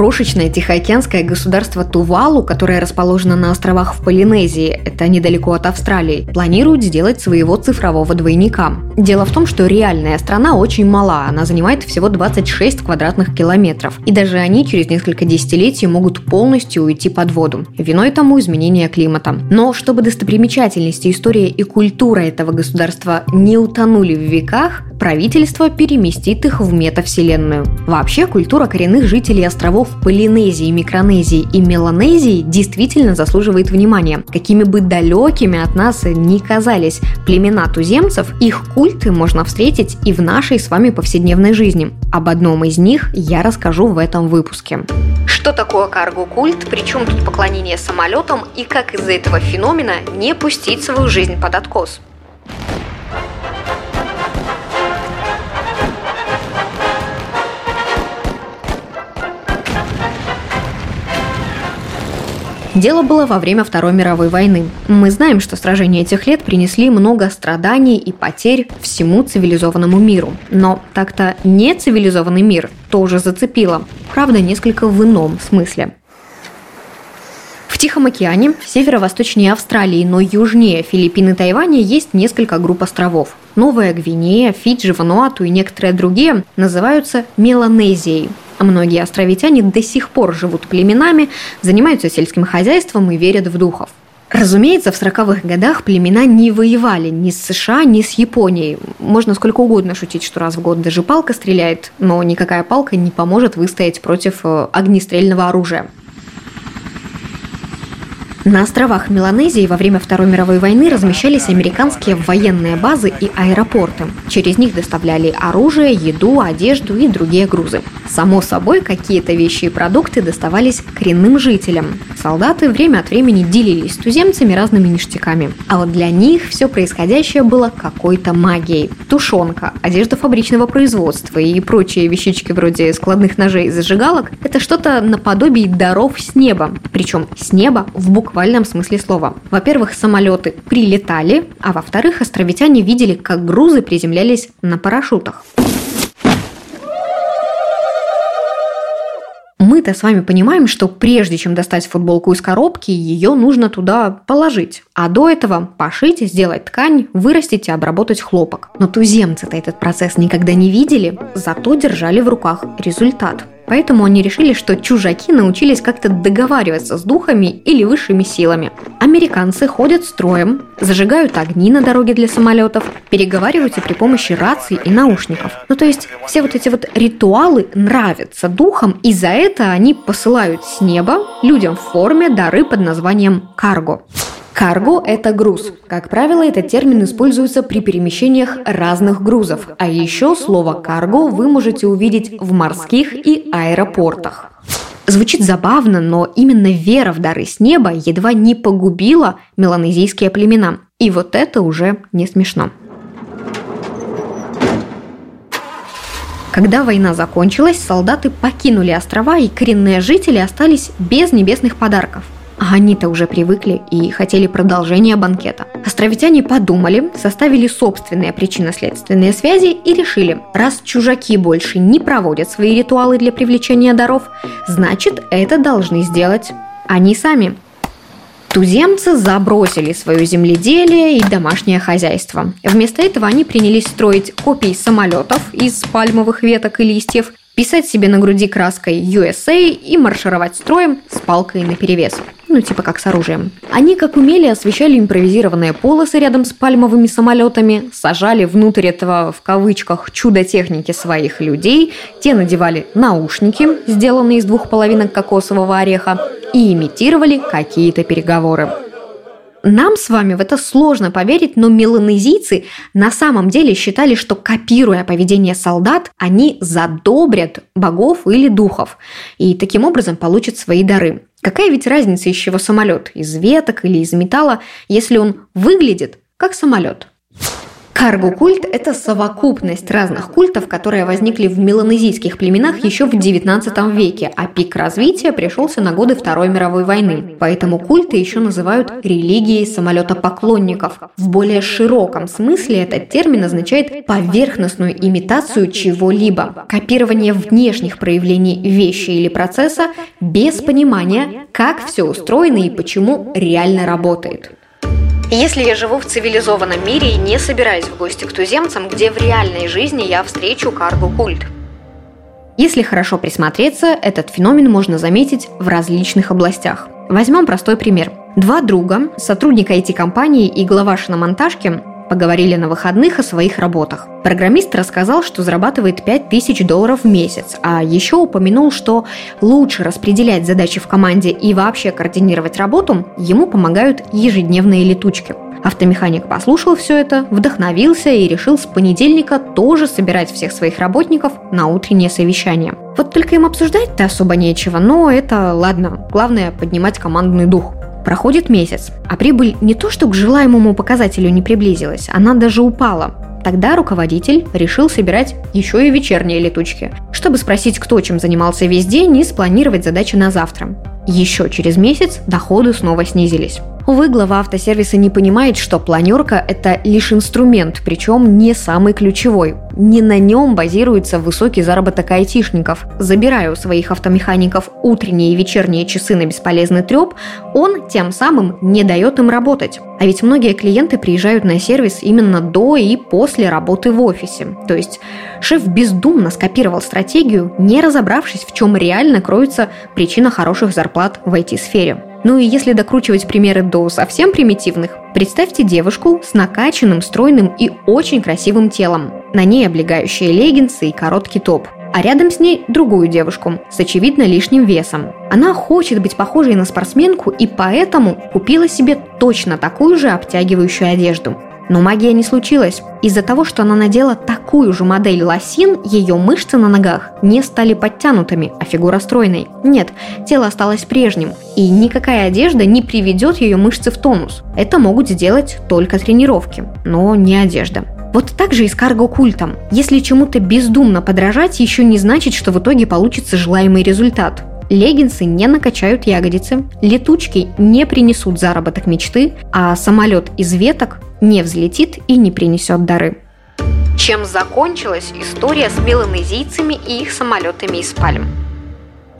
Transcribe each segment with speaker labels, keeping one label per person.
Speaker 1: Крошечное тихоокеанское государство Тувалу, которое расположено на островах в Полинезии, это недалеко от Австралии, планирует сделать своего цифрового двойника. Дело в том, что реальная страна очень мала, она занимает всего 26 квадратных километров, и даже они через несколько десятилетий могут полностью уйти под воду. Виной тому изменение климата. Но чтобы достопримечательности, история и культура этого государства не утонули в веках, правительство переместит их в метавселенную. Вообще, культура коренных жителей островов Полинезии, Микронезии и Меланезии действительно заслуживает внимания. Какими бы далекими от нас ни казались племена туземцев, их культы можно встретить и в нашей с вами повседневной жизни. Об одном из них я расскажу в этом выпуске. Что такое карго-культ, причем тут поклонение самолетам и как из-за этого феномена не пустить свою жизнь под откос? Дело было во время Второй мировой войны. Мы знаем, что сражения этих лет принесли много страданий и потерь всему цивилизованному миру. Но так-то не цивилизованный мир тоже зацепило. Правда, несколько в ином смысле. В Тихом океане, северо-восточнее Австралии, но южнее Филиппин и Тайваня есть несколько групп островов. Новая Гвинея, Фиджи, Вануату и некоторые другие называются Меланезией. А многие островитяне до сих пор живут племенами, занимаются сельским хозяйством и верят в духов. Разумеется, в 40-х годах племена не воевали ни с США, ни с Японией. Можно сколько угодно шутить, что раз в год даже палка стреляет, но никакая палка не поможет выстоять против э, огнестрельного оружия. На островах Меланезии во время Второй мировой войны размещались американские военные базы и аэропорты. Через них доставляли оружие, еду, одежду и другие грузы. Само собой, какие-то вещи и продукты доставались коренным жителям. Солдаты время от времени делились с туземцами разными ништяками. А вот для них все происходящее было какой-то магией. Тушенка, одежда фабричного производства и прочие вещички вроде складных ножей и зажигалок – это что-то наподобие даров с неба. Причем с неба в буквальном буквальном смысле слова. Во-первых, самолеты прилетали, а во-вторых, островитяне видели, как грузы приземлялись на парашютах. мы-то с вами понимаем, что прежде чем достать футболку из коробки, ее нужно туда положить. А до этого пошить, сделать ткань, вырастить и обработать хлопок. Но туземцы-то этот процесс никогда не видели, зато держали в руках результат. Поэтому они решили, что чужаки научились как-то договариваться с духами или высшими силами. Американцы ходят строем, зажигают огни на дороге для самолетов, переговариваются при помощи раций и наушников. Ну то есть все вот эти вот ритуалы нравятся духам, и за это они посылают с неба людям в форме дары под названием карго. Карго – это груз. Как правило, этот термин используется при перемещениях разных грузов. А еще слово «карго» вы можете увидеть в морских и аэропортах. Звучит забавно, но именно вера в дары с неба едва не погубила меланезийские племена. И вот это уже не смешно. Когда война закончилась, солдаты покинули острова, и коренные жители остались без небесных подарков – а они-то уже привыкли и хотели продолжения банкета. Островитяне подумали, составили собственные причинно-следственные связи и решили, раз чужаки больше не проводят свои ритуалы для привлечения даров, значит это должны сделать они сами. Туземцы забросили свое земледелие и домашнее хозяйство. Вместо этого они принялись строить копии самолетов из пальмовых веток и листьев, писать себе на груди краской USA и маршировать строем с палкой наперевес ну типа как с оружием. Они как умели освещали импровизированные полосы рядом с пальмовыми самолетами, сажали внутрь этого в кавычках чудо техники своих людей, те надевали наушники, сделанные из двух половинок кокосового ореха, и имитировали какие-то переговоры. Нам с вами в это сложно поверить, но меланезийцы на самом деле считали, что копируя поведение солдат, они задобрят богов или духов и таким образом получат свои дары. Какая ведь разница, из чего самолет? Из веток или из металла, если он выглядит как самолет. Карго-культ – это совокупность разных культов, которые возникли в меланезийских племенах еще в XIX веке, а пик развития пришелся на годы Второй мировой войны. Поэтому культы еще называют религией самолетопоклонников. В более широком смысле этот термин означает поверхностную имитацию чего-либо, копирование внешних проявлений вещи или процесса без понимания, как все устроено и почему реально работает. Если я живу в цивилизованном мире и не собираюсь в гости к туземцам, где в реальной жизни я встречу карго-культ? Если хорошо присмотреться, этот феномен можно заметить в различных областях. Возьмем простой пример. Два друга, сотрудник IT-компании и глава шиномонтажки, поговорили на выходных о своих работах. Программист рассказал, что зарабатывает 5000 долларов в месяц, а еще упомянул, что лучше распределять задачи в команде и вообще координировать работу ему помогают ежедневные летучки. Автомеханик послушал все это, вдохновился и решил с понедельника тоже собирать всех своих работников на утреннее совещание. Вот только им обсуждать-то особо нечего, но это ладно. Главное поднимать командный дух. Проходит месяц, а прибыль не то что к желаемому показателю не приблизилась, она даже упала. Тогда руководитель решил собирать еще и вечерние летучки, чтобы спросить, кто чем занимался весь день и спланировать задачи на завтра. Еще через месяц доходы снова снизились. Увы, глава автосервиса не понимает, что планерка – это лишь инструмент, причем не самый ключевой. Не на нем базируется высокий заработок айтишников. Забирая у своих автомехаников утренние и вечерние часы на бесполезный треп, он тем самым не дает им работать. А ведь многие клиенты приезжают на сервис именно до и после работы в офисе. То есть шеф бездумно скопировал стратегию, не разобравшись, в чем реально кроется причина хороших зарплат в IT-сфере. Ну и если докручивать примеры до совсем примитивных, представьте девушку с накачанным, стройным и очень красивым телом. На ней облегающие леггинсы и короткий топ. А рядом с ней другую девушку с очевидно лишним весом. Она хочет быть похожей на спортсменку и поэтому купила себе точно такую же обтягивающую одежду. Но магия не случилась. Из-за того, что она надела такую же модель лосин, ее мышцы на ногах не стали подтянутыми, а фигура стройной. Нет, тело осталось прежним, и никакая одежда не приведет ее мышцы в тонус. Это могут сделать только тренировки, но не одежда. Вот так же и с карго-культом. Если чему-то бездумно подражать, еще не значит, что в итоге получится желаемый результат. Леггинсы не накачают ягодицы, летучки не принесут заработок мечты, а самолет из веток не взлетит и не принесет дары. Чем закончилась история с меланезийцами и их самолетами из пальм?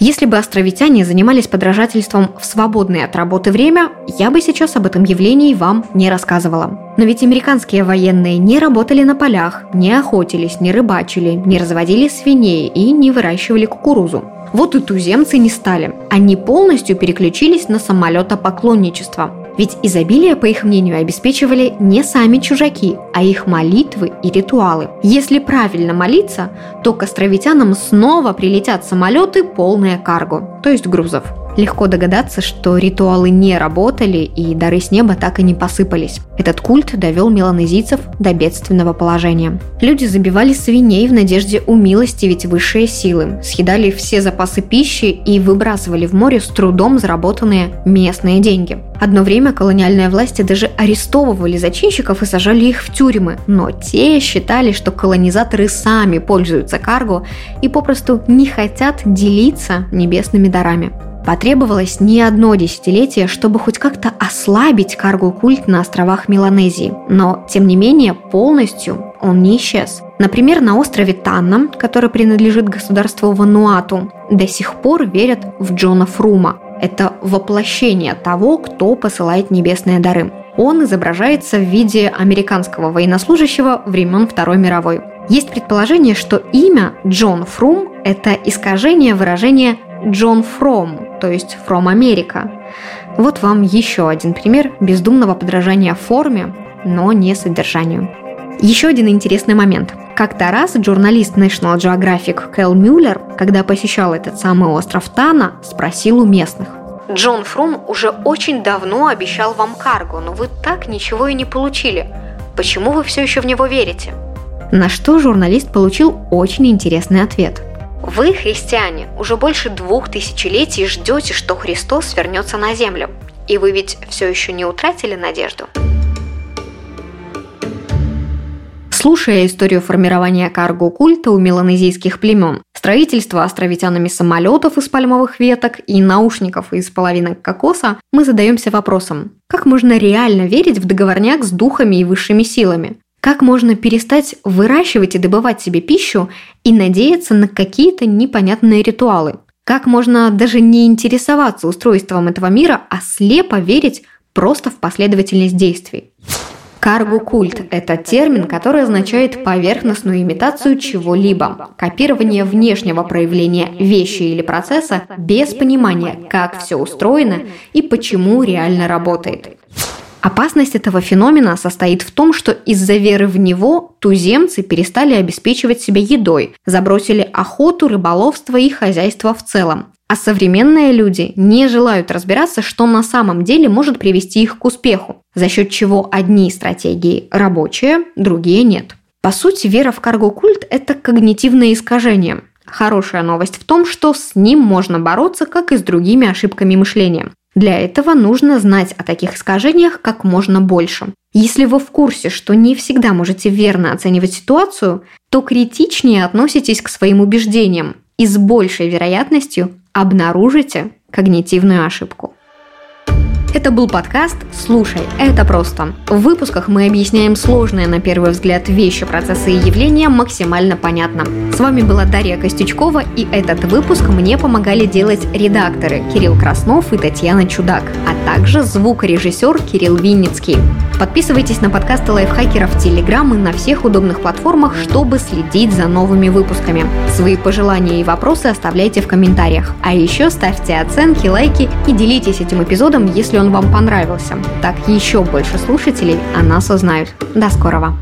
Speaker 1: Если бы островитяне занимались подражательством в свободное от работы время, я бы сейчас об этом явлении вам не рассказывала. Но ведь американские военные не работали на полях, не охотились, не рыбачили, не разводили свиней и не выращивали кукурузу. Вот и туземцы не стали. Они полностью переключились на самолетопоклонничество. Ведь изобилие, по их мнению, обеспечивали не сами чужаки, а их молитвы и ритуалы. Если правильно молиться, то к островитянам снова прилетят самолеты, полные карго, то есть грузов. Легко догадаться, что ритуалы не работали и дары с неба так и не посыпались. Этот культ довел меланезийцев до бедственного положения. Люди забивали свиней в надежде умилостивить высшие силы, съедали все запасы пищи и выбрасывали в море с трудом заработанные местные деньги. Одно время колониальные власти даже арестовывали зачинщиков и сажали их в тюрьмы, но те считали, что колонизаторы сами пользуются карго и попросту не хотят делиться небесными дарами. Потребовалось не одно десятилетие, чтобы хоть как-то ослабить карго-культ на островах Меланезии, но, тем не менее, полностью он не исчез. Например, на острове Танна, который принадлежит государству Вануату, до сих пор верят в Джона Фрума. Это воплощение того, кто посылает небесные дары. Он изображается в виде американского военнослужащего времен Второй мировой. Есть предположение, что имя Джон Фрум – это искажение выражения Джон Фром, то есть From America. Вот вам еще один пример бездумного подражания форме, но не содержанию. Еще один интересный момент. Как-то раз журналист National Geographic Кэл Мюллер, когда посещал этот самый остров Тана, спросил у местных. Джон Фрум уже очень давно обещал вам карго, но вы так ничего и не получили. Почему вы все еще в него верите? На что журналист получил очень интересный ответ – вы, христиане, уже больше двух тысячелетий ждете, что Христос вернется на землю. И вы ведь все еще не утратили надежду? Слушая историю формирования карго-культа у меланезийских племен, строительство островитянами самолетов из пальмовых веток и наушников из половинок кокоса, мы задаемся вопросом, как можно реально верить в договорняк с духами и высшими силами? Как можно перестать выращивать и добывать себе пищу и надеяться на какие-то непонятные ритуалы? Как можно даже не интересоваться устройством этого мира, а слепо верить просто в последовательность действий? Карго-культ – это термин, который означает поверхностную имитацию чего-либо, копирование внешнего проявления вещи или процесса без понимания, как все устроено и почему реально работает. Опасность этого феномена состоит в том, что из-за веры в него туземцы перестали обеспечивать себя едой, забросили охоту, рыболовство и хозяйство в целом. А современные люди не желают разбираться, что на самом деле может привести их к успеху, за счет чего одни стратегии рабочие, другие нет. По сути, вера в карго-культ – это когнитивное искажение. Хорошая новость в том, что с ним можно бороться, как и с другими ошибками мышления. Для этого нужно знать о таких искажениях как можно больше. Если вы в курсе, что не всегда можете верно оценивать ситуацию, то критичнее относитесь к своим убеждениям и с большей вероятностью обнаружите когнитивную ошибку. Это был подкаст «Слушай, это просто». В выпусках мы объясняем сложные на первый взгляд вещи, процессы и явления максимально понятно. С вами была Дарья Костючкова, и этот выпуск мне помогали делать редакторы Кирилл Краснов и Татьяна Чудак, а также звукорежиссер Кирилл Винницкий. Подписывайтесь на подкасты лайфхакеров в Телеграм и на всех удобных платформах, чтобы следить за новыми выпусками. Свои пожелания и вопросы оставляйте в комментариях. А еще ставьте оценки, лайки и делитесь этим эпизодом, если он вам понравился. Так еще больше слушателей о нас узнают. До скорого!